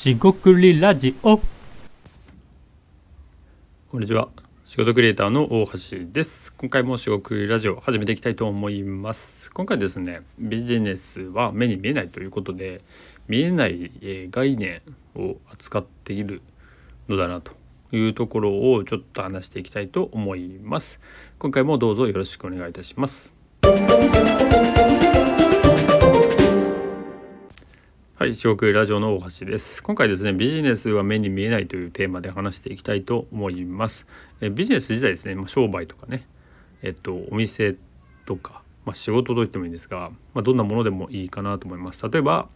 しごくりラジオ。こんにちは。仕事クリエイターの大橋です。今回も仕事ラジオ始めていきたいと思います。今回ですねビジネスは目に見えないということで見えない概念を扱っているのだなというところをちょっと話していきたいと思います。今回もどうぞよろしくお願いいたします。はい、四国ラジオの大橋です。今回ですね、ビジネスは目に見えないというテーマで話していきたいと思います。えビジネス自体ですね、まあ、商売とかね、えっと、お店とか、まあ、仕事と言ってもいいんですが、まあ、どんなものでもいいかなと思います。例えば、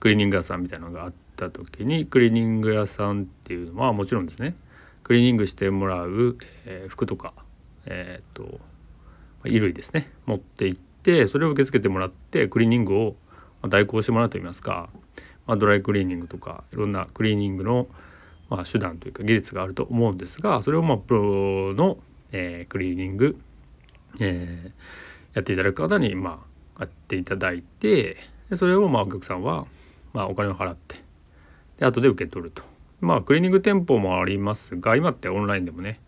クリーニング屋さんみたいなのがあった時に、クリーニング屋さんっていうのはもちろんですね、クリーニングしてもらう、えー、服とか、えー、っと、衣類ですね、持って行って、それを受け付けてもらって、クリーニングをま代行してもらうといいますか、まあ、ドライクリーニングとかいろんなクリーニングの、まあ、手段というか技術があると思うんですがそれをまプロの、えー、クリーニング、えー、やっていただく方にまあやっていただいてでそれをまあお客さんは、ま、お金を払ってで後で受け取ると。まあクリーニング店舗もありますが今ってオンラインでもね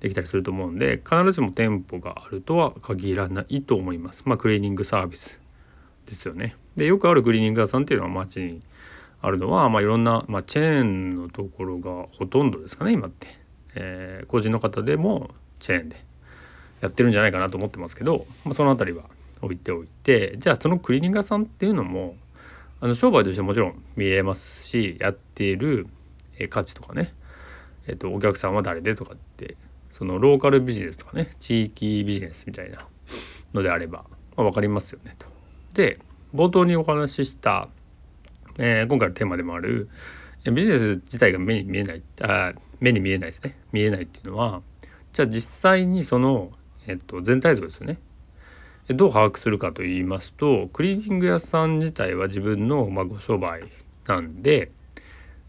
できたりすると思うんで必ずしも店舗があるとは限らないと思います。まあクリーニングサービスですよね。でよくあるクリーニング屋さんっていうのは街にあるのは、まあ、いろんな、まあ、チェーンのところがほとんどですかね今って、えー、個人の方でもチェーンでやってるんじゃないかなと思ってますけど、まあ、その辺りは置いておいてじゃあそのクリーニング屋さんっていうのもあの商売としてもちろん見えますしやっている価値とかね、えっと、お客さんは誰でとかってそのローカルビジネスとかね地域ビジネスみたいなのであれば、まあ、分かりますよねと。で冒頭にお話しした、えー、今回のテーマでもあるビジネス自体が目に見えないあ目に見えないですね。見えないっていうのはじゃあ実際にその、えっと、全体像ですよね。どう把握するかと言いますとクリーニング屋さん自体は自分の、まあ、ご商売なんで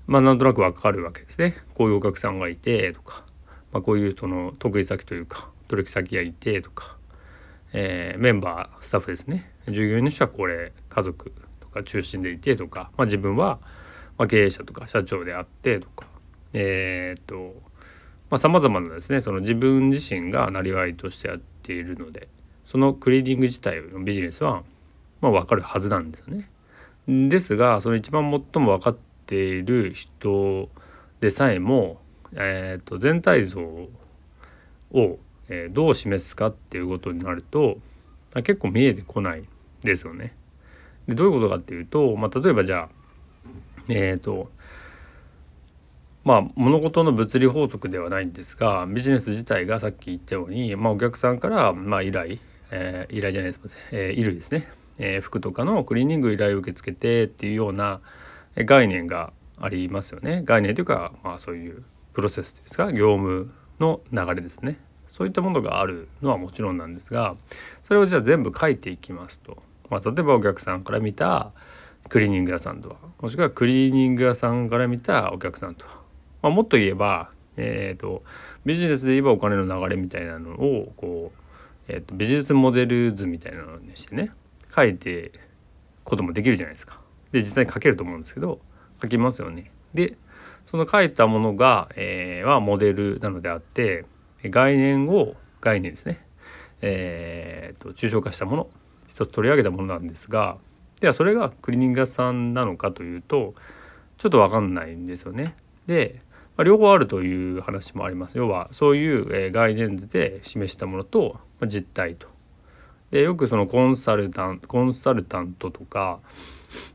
まあなんとなくわかるわけですね。こういうお客さんがいてとか、まあ、こういうその得意先というか取引先がいてとかえー、メンバースタッフですね。従業員の人はこれ家族とか中心でいてとか、まあ、自分は経営者とか社長であってとかえー、っとさまざ、まなですねその自分自身がなりわいとしてやっているのでそのクリーディング自体のビジネスは、まあ、分かるはずなんですよね。ですがその一番最も分かっている人でさえも、えー、と全体像をえー、どう示すかっていうことになると結構見えてこないですよね。でどういうことかっていうと、まあ、例えばじゃあえっ、ー、とまあ物事の物理法則ではないんですがビジネス自体がさっき言ったように、まあ、お客さんからまあ依頼、えー、依頼じゃないですか、えー、衣類ですね、えー、服とかのクリーニング依頼を受け付けてっていうような概念がありますよね概念というか、まあ、そういうプロセスですか業務の流れですね。そういったものがあるのはもちろんなんですがそれをじゃあ全部書いていきますと、まあ、例えばお客さんから見たクリーニング屋さんとはもしくはクリーニング屋さんから見たお客さんとは、まあ、もっと言えば、えーと、ビジネスで言えばお金の流れみたいなのをこう、えーと、ビジネスモデル図みたいなのにしてね書いてこともできるじゃないですか。で実際に書けると思うんですけど書きますよね。でその書いたものが、えー、はモデルなのであって概念を概念ですね、えーと、抽象化したもの一つ取り上げたものなんですがではそれがクリーニング屋さんなのかというとちょっと分かんないんですよね。で、まあ、両方あるという話もあります。要はそういう、え概念図で示したものと、ま、実態と。でよくそのコンサルタンコンサルタントとか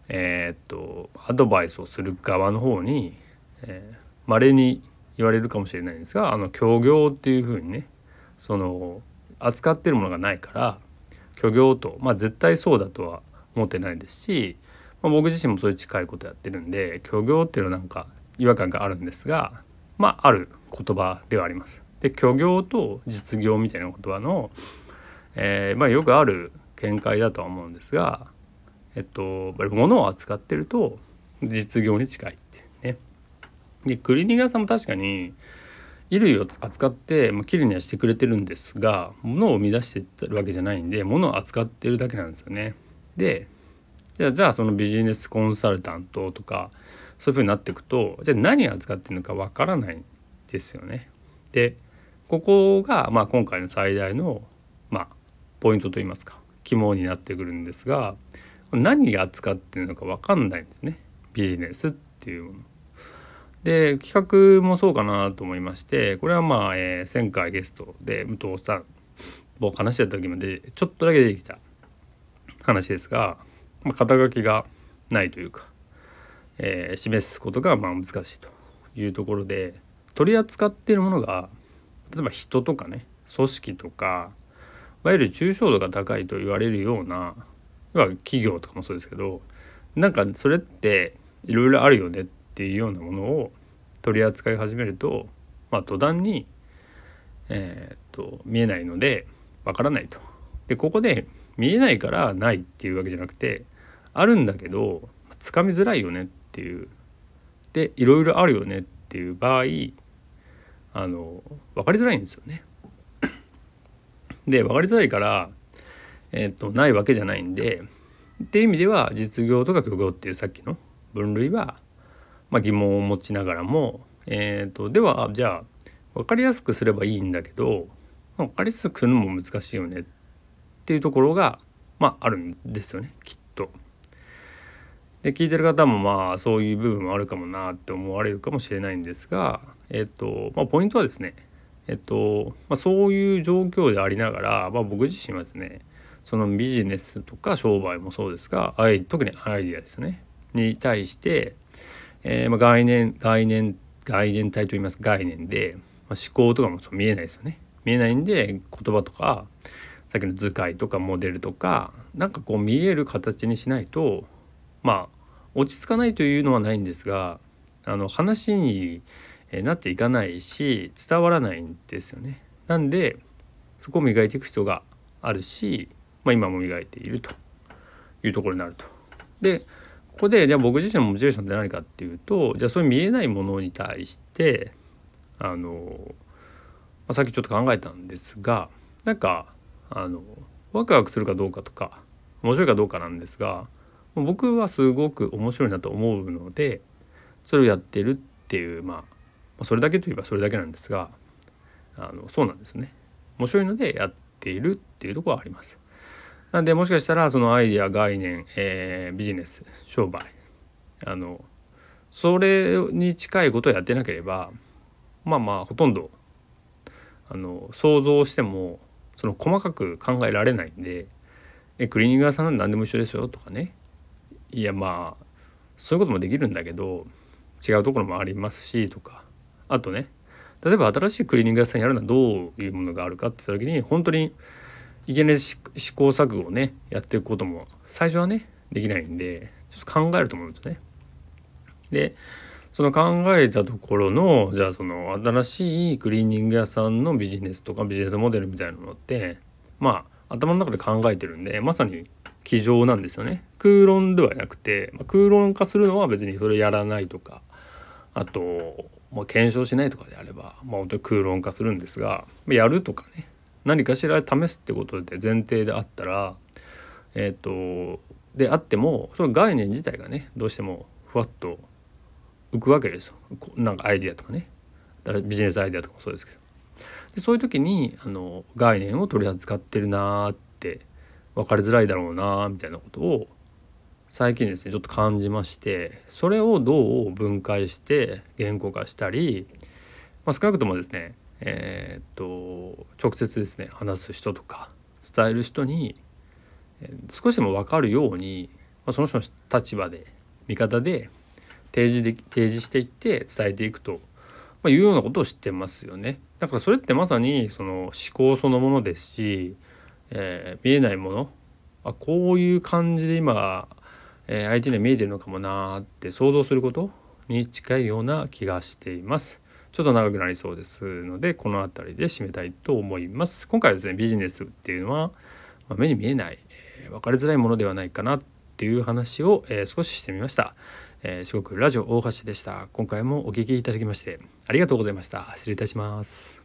えっ、とアドバイスをする側の方にまれ、えー、に言われるかもしれないんですがあの虚業っていうふうにねその扱ってるものがないから虚業とまあ絶対そうだとは思ってないですし、まあ、僕自身もそういう近いことやってるんで虚業っていうのはなんか違和感があるんですがまあある言葉ではあります。で虚業と実業みたいな言葉の、えー、まあよくある見解だとは思うんですがえっと物を扱ってると実業に近いってねでクリーニング屋さんも確かに衣類を扱って、まあ、綺麗にはしてくれてるんですが物を生み出してるわけじゃないんで物を扱ってるだけなんですよね。でじゃあじゃあそのビジネスコンサルタントとかそういう風になっていくとじゃあ何扱ってるのかわからないんですよね。でここが、まあ、今回の最大の、まあ、ポイントといいますか肝になってくるんですが何が扱ってるのか分かんないんですねビジネスっていうもの。で企画もそうかなと思いましてこれはまあ、えー、前回ゲストで武藤さん僕話してた時までちょっとだけ出てきた話ですが、まあ、肩書きがないというか、えー、示すことがまあ難しいというところで取り扱っているものが例えば人とかね組織とかいわゆる抽象度が高いと言われるような要は企業とかもそうですけどなんかそれっていろいろあるよねってていうようなものを取り扱い始めると、まあ、途端に、えー、っと見えないのでわからないと。でここで見えないからないっていうわけじゃなくてあるんだけどつかみづらいよねっていうでいろいろあるよねっていう場合あの分かりづらいんですよね。で分かりづらいから、えー、っとないわけじゃないんでっていう意味では実業とか虚業っていうさっきの分類は、まあ、疑問を持ちながらも、えー、とではじゃあ分かりやすくすればいいんだけど分かりやすくするのも難しいよねっていうところが、まあ、あるんですよねきっと。で聞いてる方もまあそういう部分もあるかもなって思われるかもしれないんですが、えっとまあ、ポイントはですね、えっとまあ、そういう状況でありながら、まあ、僕自身はですねそのビジネスとか商売もそうですが特にアイディアですねに対して、えー、まあ概念概念概念体といいます概念で、まあ、思考とかもそう見えないですよね見えないんで言葉とかさっきの図解とかモデルとかなんかこう見える形にしないとまあ落ち着かないというのはないんですがあの話になっていかないし伝わらないんですよね。なんでそこを磨いていく人があるし、まあ、今も磨いているというところになると。でここでじゃあ僕自身のモチベーションって何かっていうとじゃあそういう見えないものに対してあの、まあ、さっきちょっと考えたんですがなんかあのワクワクするかどうかとか面白いかどうかなんですが僕はすごく面白いなと思うのでそれをやってるっていうまあそれだけといえばそれだけなんですがあのそうなんですね面白いのでやっているっていうとこはあります。なんでもしかしたらそのアイデア概念、えー、ビジネス商売あのそれに近いことをやってなければまあまあほとんどあの想像してもその細かく考えられないんで「えクリーニング屋さんなんで何でも一緒ですよ」とかね。いやまあそういうこともできるんだけど違うところもありますしとか。あとね例えば新しいクリーニング屋さんやるのはどういうものがあるかって言った時に本当にいきなり試行錯誤をねやっていくことも最初はねできないんでちょっと考えると思うんですね。でその考えたところのじゃあその新しいクリーニング屋さんのビジネスとかビジネスモデルみたいなのってまあ頭の中で考えてるんでまさに机上なんですよね空論ではなくて、まあ、空論化するのは別にそれやらないとかあと、まあ、検証しないとかであれば、まあ、本当に空論化するんですがやるとかね何かしら試すってことで前提であったらえっ、ー、とであってもその概念自体がねどうしてもふわっと浮くわけですよ。なんかアイディアとかね。ビジネスアイデアとかもそうですけど。でそういう時にあの概念を取り扱ってるなーって分かりづらいだろうなみたいなことを最近ですねちょっと感じましてそれをどう分解して言語化したり、まあ、少なくともですねえー、っと直接ですね話す人とか伝える人に少しでも分かるように、まあ、その人の立場で味方で提示で提示していって伝えていくと、まあ、いうようなことを知ってますよね。だからそれってまさにその思考そのものですし、えー、見えないものあこういう感じで今、えー、相手には見えてるのかもなって想像することに近いような気がしています。ちょっと長くなりそうですのでこの辺りで締めたいと思います。今回はですねビジネスっていうのは、ま、目に見えない、えー、分かりづらいものではないかなっていう話を、えー、少ししてみました。えー、四国ラジオ大橋でした。今回もお聴きいただきましてありがとうございました。失礼いたします。